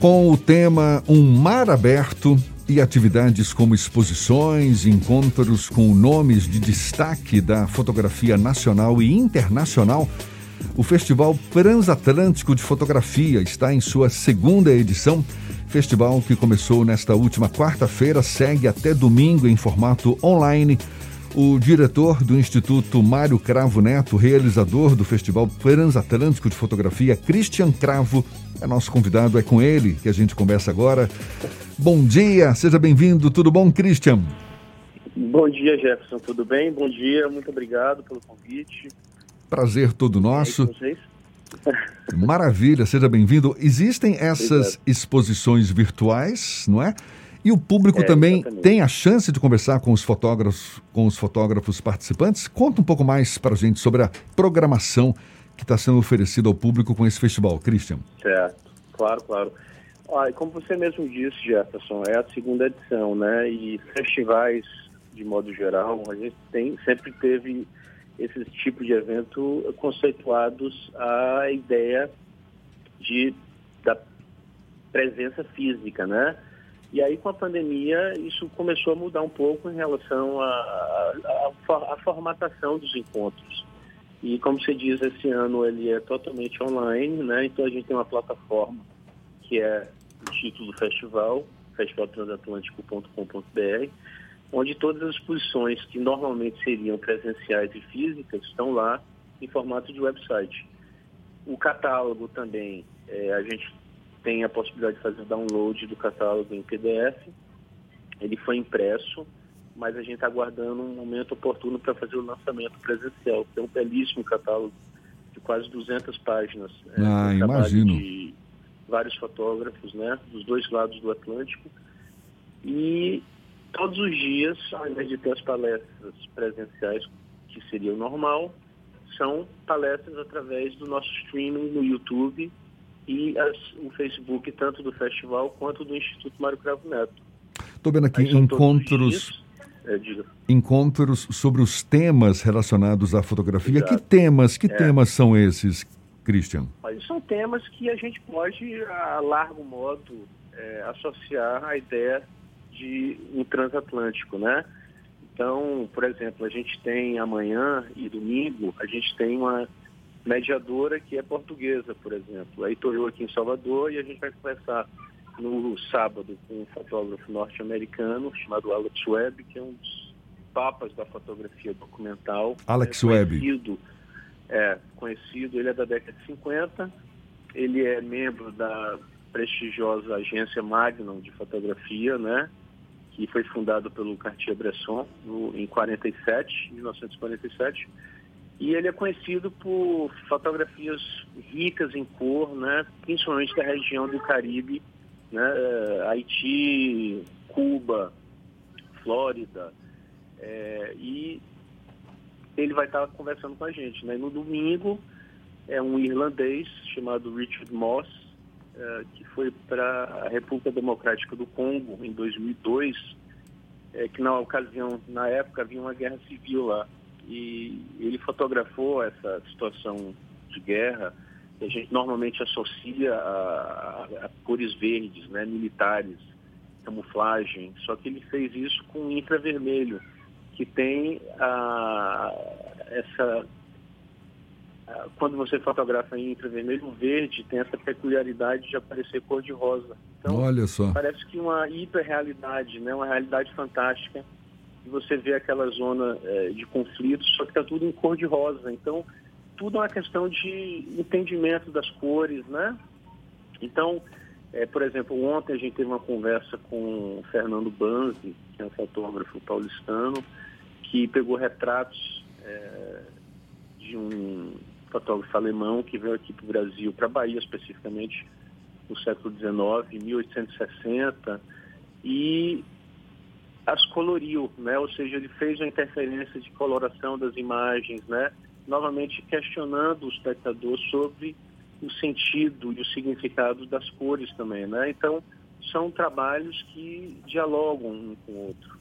Com o tema Um Mar Aberto e atividades como exposições, encontros com nomes de destaque da fotografia nacional e internacional, o Festival Transatlântico de Fotografia está em sua segunda edição. Festival que começou nesta última quarta-feira segue até domingo em formato online o diretor do Instituto Mário Cravo Neto, realizador do Festival Transatlântico de Fotografia, Christian Cravo, é nosso convidado, é com ele que a gente conversa agora. Bom dia, seja bem-vindo, tudo bom, Christian? Bom dia, Jefferson, tudo bem? Bom dia, muito obrigado pelo convite. Prazer todo nosso. Maravilha, seja bem-vindo. Existem essas Obrigado. exposições virtuais, não é? E o público é, também exatamente. tem a chance de conversar com os fotógrafos, com os fotógrafos participantes. Conta um pouco mais para a gente sobre a programação que está sendo oferecida ao público com esse festival, Christian. Certo, claro, claro. Ah, como você mesmo disse, Jefferson, é a segunda edição, né? E festivais, de modo geral, a gente tem, sempre teve esses tipos de evento conceituados à ideia de, da presença física, né? E aí, com a pandemia, isso começou a mudar um pouco em relação à formatação dos encontros. E, como você diz, esse ano ele é totalmente online, né? Então, a gente tem uma plataforma que é o título do festival, festivaltransatlântico.com.br, onde todas as exposições que normalmente seriam presenciais e físicas estão lá em formato de website. O catálogo também, é, a gente tem a possibilidade de fazer o download do catálogo em PDF. Ele foi impresso, mas a gente está aguardando um momento oportuno para fazer o lançamento presencial, é um belíssimo catálogo de quase 200 páginas. É, ah, é, imagino. De vários fotógrafos, né, dos dois lados do Atlântico. E todos os dias, ao invés de ter as palestras presenciais, que seria o normal, são palestras através do nosso streaming no YouTube e as, o Facebook tanto do festival quanto do Instituto Mário Cravo Neto. Estou vendo aqui encontros, é, encontros sobre os temas relacionados à fotografia. Exato. Que temas, que é. temas são esses, Christian? são temas que a gente pode, a largo modo, é, associar à ideia de um transatlântico, né? Então, por exemplo, a gente tem amanhã e domingo, a gente tem uma mediadora que é portuguesa, por exemplo. Aí estou eu aqui em Salvador e a gente vai conversar no sábado com um fotógrafo norte-americano chamado Alex Webb, que é um dos papas da fotografia documental. Alex é Webb. É, conhecido, ele é da década de 50, ele é membro da prestigiosa agência Magnum de fotografia, né? Que foi fundado pelo Cartier-Bresson em 47, 1947 e ele é conhecido por fotografias ricas em cor, né? principalmente da região do Caribe, né? Eh, Haiti, Cuba, Flórida. É, e ele vai estar conversando com a gente. Né? no domingo é um irlandês chamado Richard Moss, é, que foi para a República Democrática do Congo em 2002, é, que na ocasião, na época, havia uma guerra civil lá e ele fotografou essa situação de guerra que a gente normalmente associa a, a, a cores verdes, né, militares, camuflagem, só que ele fez isso com infravermelho, que tem a, essa quando você fotografa em infravermelho, o verde tem essa peculiaridade de aparecer cor de rosa. Então, Olha só. parece que uma hiperrealidade, né, uma realidade fantástica você vê aquela zona é, de conflito, só que está tudo em cor de rosa. Então, tudo é uma questão de entendimento das cores, né? Então, é, por exemplo, ontem a gente teve uma conversa com o Fernando Banzi, que é um fotógrafo paulistano, que pegou retratos é, de um fotógrafo alemão que veio aqui para o Brasil, para a Bahia especificamente, no século XIX, 1860, e as coloriu, né? Ou seja, ele fez uma interferência de coloração das imagens, né? Novamente questionando o espectador sobre o sentido e o significado das cores também, né? Então, são trabalhos que dialogam um com o outro.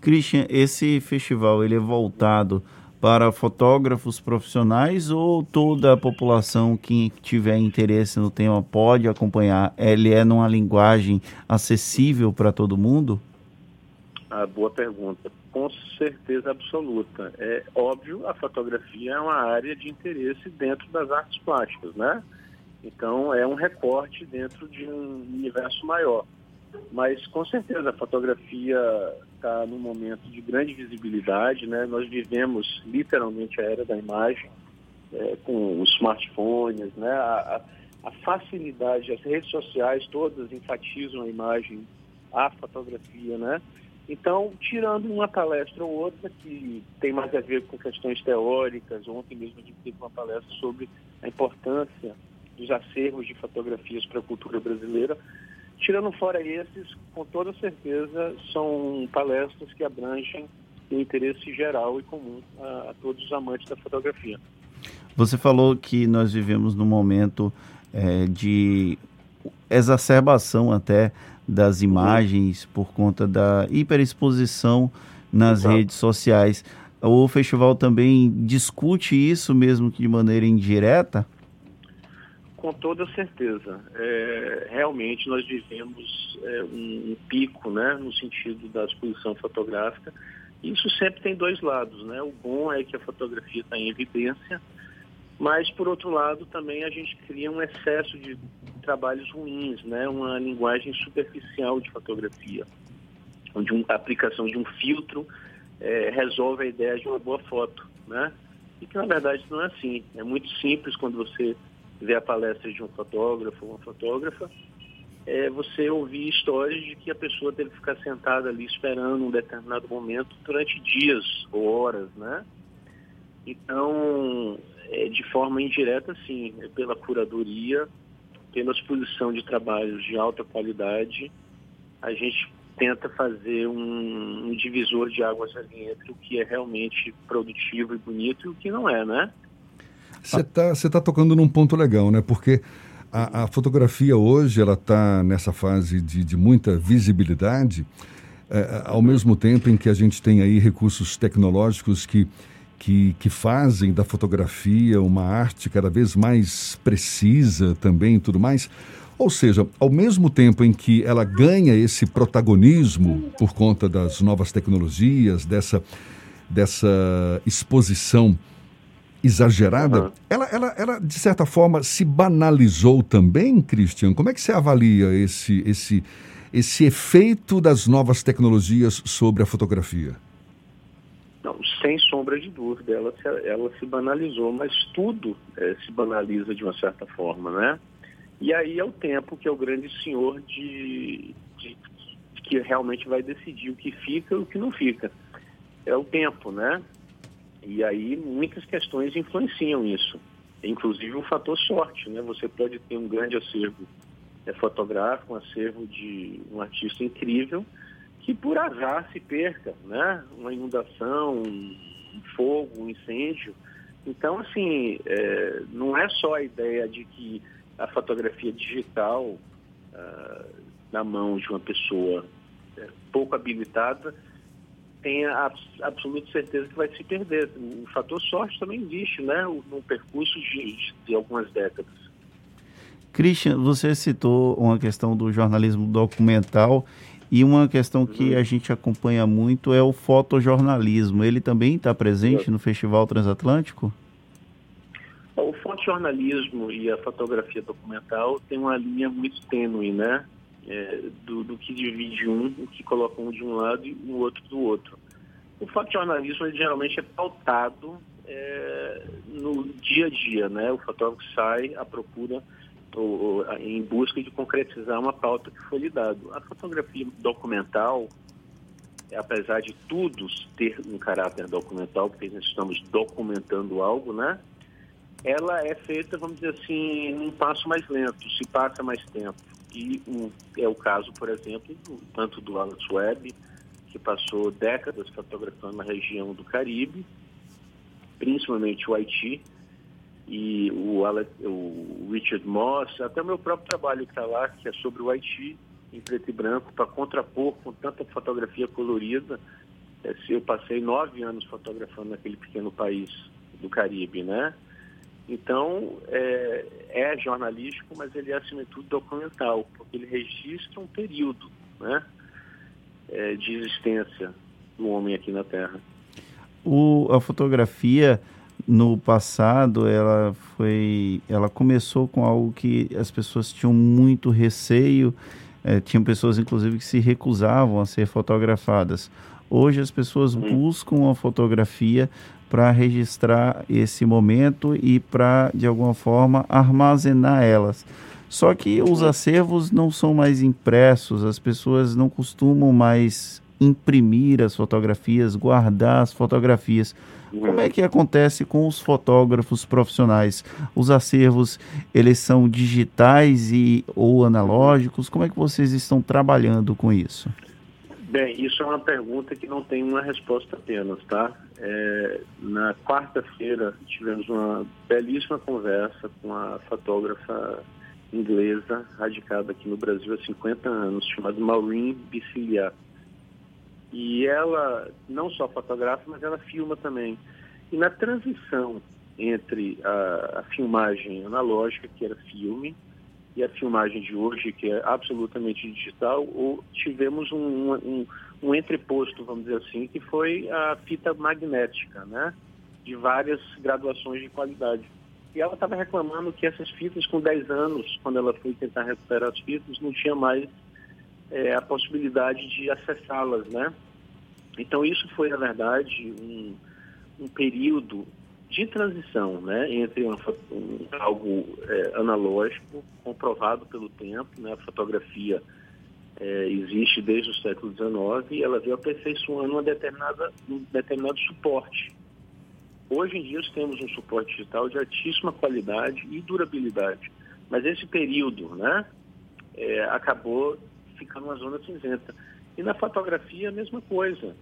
Christian, esse festival ele é voltado para fotógrafos profissionais ou toda a população que tiver interesse no tema pode acompanhar? Ele é numa linguagem acessível para todo mundo? Ah, boa pergunta. Com certeza absoluta. É óbvio, a fotografia é uma área de interesse dentro das artes plásticas, né? Então é um recorte dentro de um universo maior. Mas com certeza a fotografia está num momento de grande visibilidade, né? Nós vivemos literalmente a era da imagem é, com os smartphones, né? A, a, facilidade, as redes sociais todas enfatizam a imagem, a fotografia, né? Então, tirando uma palestra ou outra que tem mais a ver com questões teóricas, ontem mesmo a gente teve uma palestra sobre a importância dos acervos de fotografias para a cultura brasileira, Tirando fora esses, com toda certeza, são palestras que abrangem o interesse geral e comum a, a todos os amantes da fotografia. Você falou que nós vivemos num momento é, de exacerbação até das imagens por conta da hiperexposição nas Exato. redes sociais. O festival também discute isso mesmo que de maneira indireta? Com toda certeza. É, realmente nós vivemos é, um, um, pico né, no sentido da exposição fotográfica. Isso sempre tem dois lados. Né? O bom é que a fotografia está em evidência, mas, por outro lado, também a gente cria um excesso de trabalhos ruins, né? uma linguagem superficial de fotografia, onde uma aplicação de um filtro é, resolve a ideia de uma boa foto. Né? E que, na verdade, não é assim. É muito simples quando você ver a palestra de um fotógrafo ou uma fotógrafa, é você ouvir histórias de que a pessoa teve que ficar sentada ali esperando um determinado momento durante dias ou horas, né? Então, é, de forma indireta, sim, pela curadoria, pela exposição de trabalhos de alta qualidade, a gente tenta fazer um, um divisor de águas ali entre o que é realmente produtivo e bonito e o que não é, né? Você está tá tocando num ponto legal, né? Porque a, a fotografia hoje ela está nessa fase de, de muita visibilidade, é, ao mesmo tempo em que a gente tem aí recursos tecnológicos que, que, que fazem da fotografia uma arte cada vez mais precisa também e tudo mais. Ou seja, ao mesmo tempo em que ela ganha esse protagonismo por conta das novas tecnologias, dessa, dessa exposição exagerada, uhum. ela, ela, ela, de certa forma, se banalizou também, Christian? Como é que você avalia esse, esse, esse efeito das novas tecnologias sobre a fotografia? Sem sombra de dúvida, ela se, ela se banalizou, mas tudo é, se banaliza de uma certa forma, né? E aí é o tempo que é o grande senhor de, de que realmente vai decidir o que fica e o que não fica. É o tempo, né? E aí muitas questões influenciam isso, inclusive o fator sorte, né? Você pode ter um grande acervo é, fotográfico, um acervo de um artista incrível, que por azar se perca, né? Uma inundação, um fogo, um incêndio. Então, assim, é, não é só a ideia de que a fotografia digital uh, na mão de uma pessoa é, pouco habilitada tenha absoluta certeza que vai se perder. O fator sorte também existe, né, no percurso de, de algumas décadas. Christian, você citou uma questão do jornalismo documental e uma questão que uhum. a gente acompanha muito é o fotojornalismo. Ele também está presente no Festival Transatlântico? O fotojornalismo e a fotografia documental tem uma linha muito tênue, né? é, do, do, que divide um, o que coloca um de um lado e o outro do outro. O fotojornalismo ele, geralmente é pautado é, no dia a dia, né? O fotógrafo sai à procura ou, em busca de concretizar uma pauta que foi lhe dado. A fotografia documental, apesar de tudo ter um caráter documental, porque nós estamos documentando algo, né? Ela é feita, vamos dizer assim, num passo mais lento, se passa mais tempo e um, é o caso, por exemplo, do, tanto do Alex Webb, que passou décadas fotografando na região do Caribe, principalmente o Haiti, e o, o Richard Moss, até o meu próprio trabalho que está lá, que é sobre o Haiti, em preto e branco, para contrapor com tanta fotografia colorida É, eu passei nove anos fotografando naquele pequeno país do Caribe, né? Então, é, é, jornalístico, mas ele é, acima de tudo, documental, porque ele registra um período né, é, de existência do homem aqui na Terra. O, a fotografia, no passado, ela foi, ela começou com algo que as pessoas tinham muito receio, é, tinham pessoas, inclusive, que se recusavam a ser fotografadas. Hoje as pessoas buscam a fotografia para registrar esse momento e para, de alguma forma, armazenar elas. Só que os acervos não são mais impressos, as pessoas não costumam mais imprimir as fotografias, guardar as fotografias. Como é que acontece com os fotógrafos profissionais? Os acervos, eles são digitais e ou analógicos? Como é que vocês estão trabalhando com isso? Bem, isso é uma pergunta que não tem uma resposta apenas, tá? É, na quarta-feira tivemos uma belíssima conversa com a fotógrafa inglesa radicada aqui no Brasil há 50 anos, chamada Maureen Bicilia. E ela não só fotografa, mas ela filma também. E na transição entre a, a filmagem analógica, que era filme, e a filmagem de hoje, que é absolutamente digital, ou tivemos um, um, um entreposto, vamos dizer assim, que foi a fita magnética, né? De várias graduações de qualidade. E ela estava reclamando que essas fitas, com 10 anos, quando ela foi tentar recuperar as fitas, não tinha mais é, a possibilidade de acessá-las, né? Então isso foi, na verdade, um, um período de transição né, entre um, algo é, analógico, comprovado pelo tempo, né, a fotografia é, existe desde o século XIX e ela veio aperfeiçoando uma determinada, um determinado suporte. Hoje em dia temos um suporte digital de altíssima qualidade e durabilidade, mas esse período né, é, acabou ficando uma zona cinzenta. E na fotografia a mesma coisa.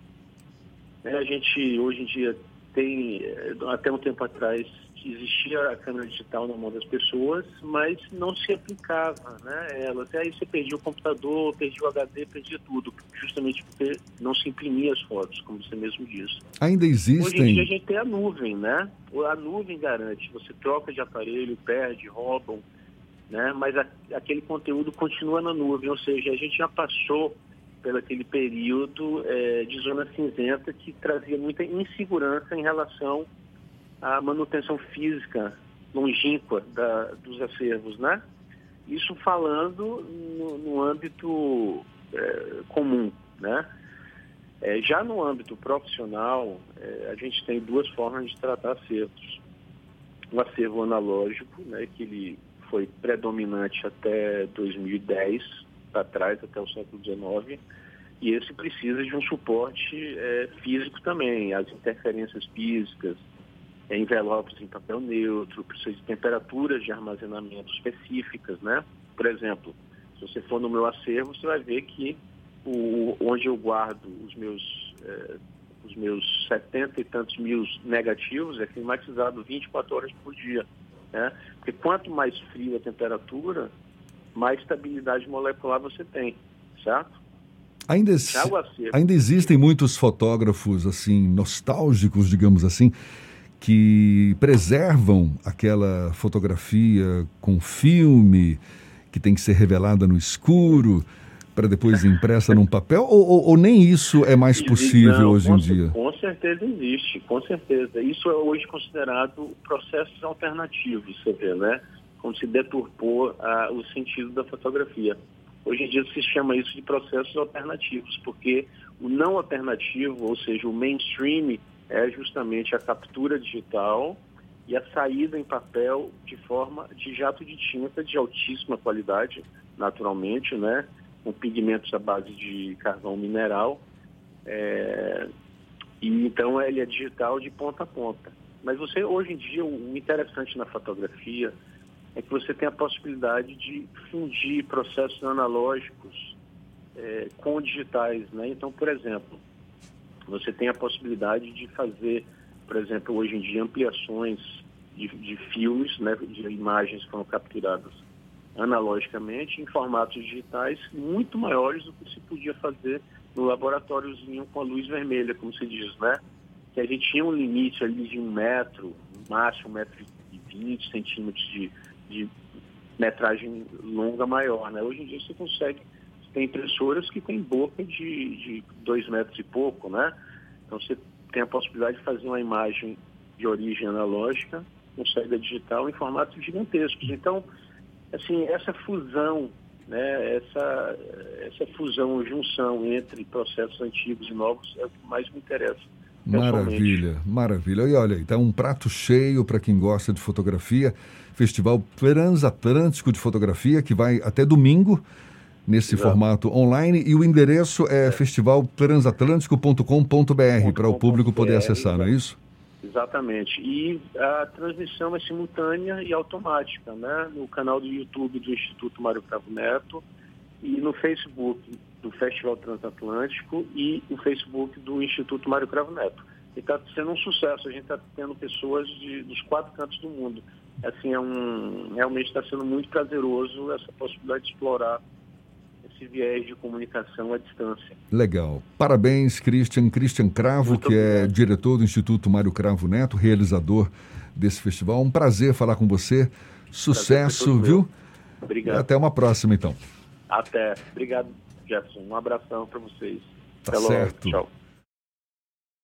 Né, a gente hoje em dia tem, eh, até um tempo atrás, existia a câmera digital na mão das pessoas, mas não se aplicava, né? Elas, aí você perdia o computador, perdia o HD, perdia tudo, justamente porque não se imprimia as fotos, como você mesmo disse. Ainda existem... Hoje em dia a gente tem a nuvem, né? A nuvem garante, você troca de aparelho, perde, roubam, né? Mas a, aquele conteúdo continua na nuvem, ou seja, a gente já passou pelo aquele período é, de zona cinzenta que trazia muita insegurança em relação à manutenção física longínqua da, dos acervos, né? Isso falando no, no âmbito é, comum, né? É, já no âmbito profissional, é, a gente tem duas formas de tratar acervos. O acervo analógico, né, que ele foi predominante até 2010, para trás, até o século XIX, e esse precisa de um suporte é, físico também, as interferências físicas, é, envelopes em papel neutro, precisa de temperaturas de armazenamento específicas, né? Por exemplo, se você for no meu acervo, você vai ver que o, onde eu guardo os meus, é, os meus 70 e tantos mil negativos é climatizado 24 horas por dia, né? Porque quanto mais frio a temperatura, mais estabilidade molecular você tem, certo? Ainda, ainda existem muitos fotógrafos assim nostálgicos, digamos assim, que preservam aquela fotografia com filme que tem que ser revelada no escuro para depois impressa num papel ou, ou, ou, nem isso é mais possível Não, hoje em dia? Certeza existe, com certeza. Isso é hoje considerado processos alternativos, você vê, né? como se deturpou ah, o sentido da fotografia. Hoje em dia se chama isso de processos alternativos, porque o não alternativo, ou seja, o mainstream, é justamente a captura digital e a saída em papel de forma de jato de tinta de altíssima qualidade, naturalmente, né, com pigmentos à base de carvão mineral. É, e então ele é digital de ponta a ponta. Mas você hoje em dia o interessante na fotografia é que você tem a possibilidade de fundir processos analógicos é, com digitais. Né? Então, por exemplo, você tem a possibilidade de fazer, por exemplo, hoje em dia, ampliações de, de filmes, né, de imagens que foram capturadas analogicamente em formatos digitais muito maiores do que se podia fazer no laboratóriozinho com a luz vermelha, como se diz, né? Que a gente tinha um limite ali de um metro, no máximo um metro e vinte centímetros de, de metragem longa maior, né? Hoje em dia você consegue, tem impressoras que têm boca de, de dois metros e pouco, né? Então você tem a possibilidade de fazer uma imagem de origem analógica com saída digital em formatos gigantescos. Então, assim, essa fusão, né, essa, essa fusão, junção entre processos antigos e novos é o que mais me interessa. Maravilha, maravilha. E olha, então um prato cheio para quem gosta de fotografia. Festival Transatlântico de Fotografia, que vai até domingo nesse Exato. formato online. E o endereço é, é. festivaltransatlântico.com.br para o público poder acessar, não é isso? Exatamente. E a transmissão é simultânea e automática, né? No canal do YouTube do Instituto Mário Cravo Neto e no Facebook do Festival Transatlântico e no Facebook do Instituto Mário Cravo Neto. E está sendo um sucesso. A gente está tendo pessoas de, dos quatro cantos do mundo. Assim, é um, realmente está sendo muito prazeroso essa possibilidade de explorar esse viés de comunicação à distância. Legal. Parabéns, Christian. Christian Cravo, Muito que é obrigado. é diretor do Instituto Mário Cravo Neto, realizador desse festival. Um prazer falar com você. Sucesso, viu? Obrigado. Até uma próxima, então. Até. Obrigado, Jefferson. Um abração para vocês. Tá Até certo. Logo. Tchau.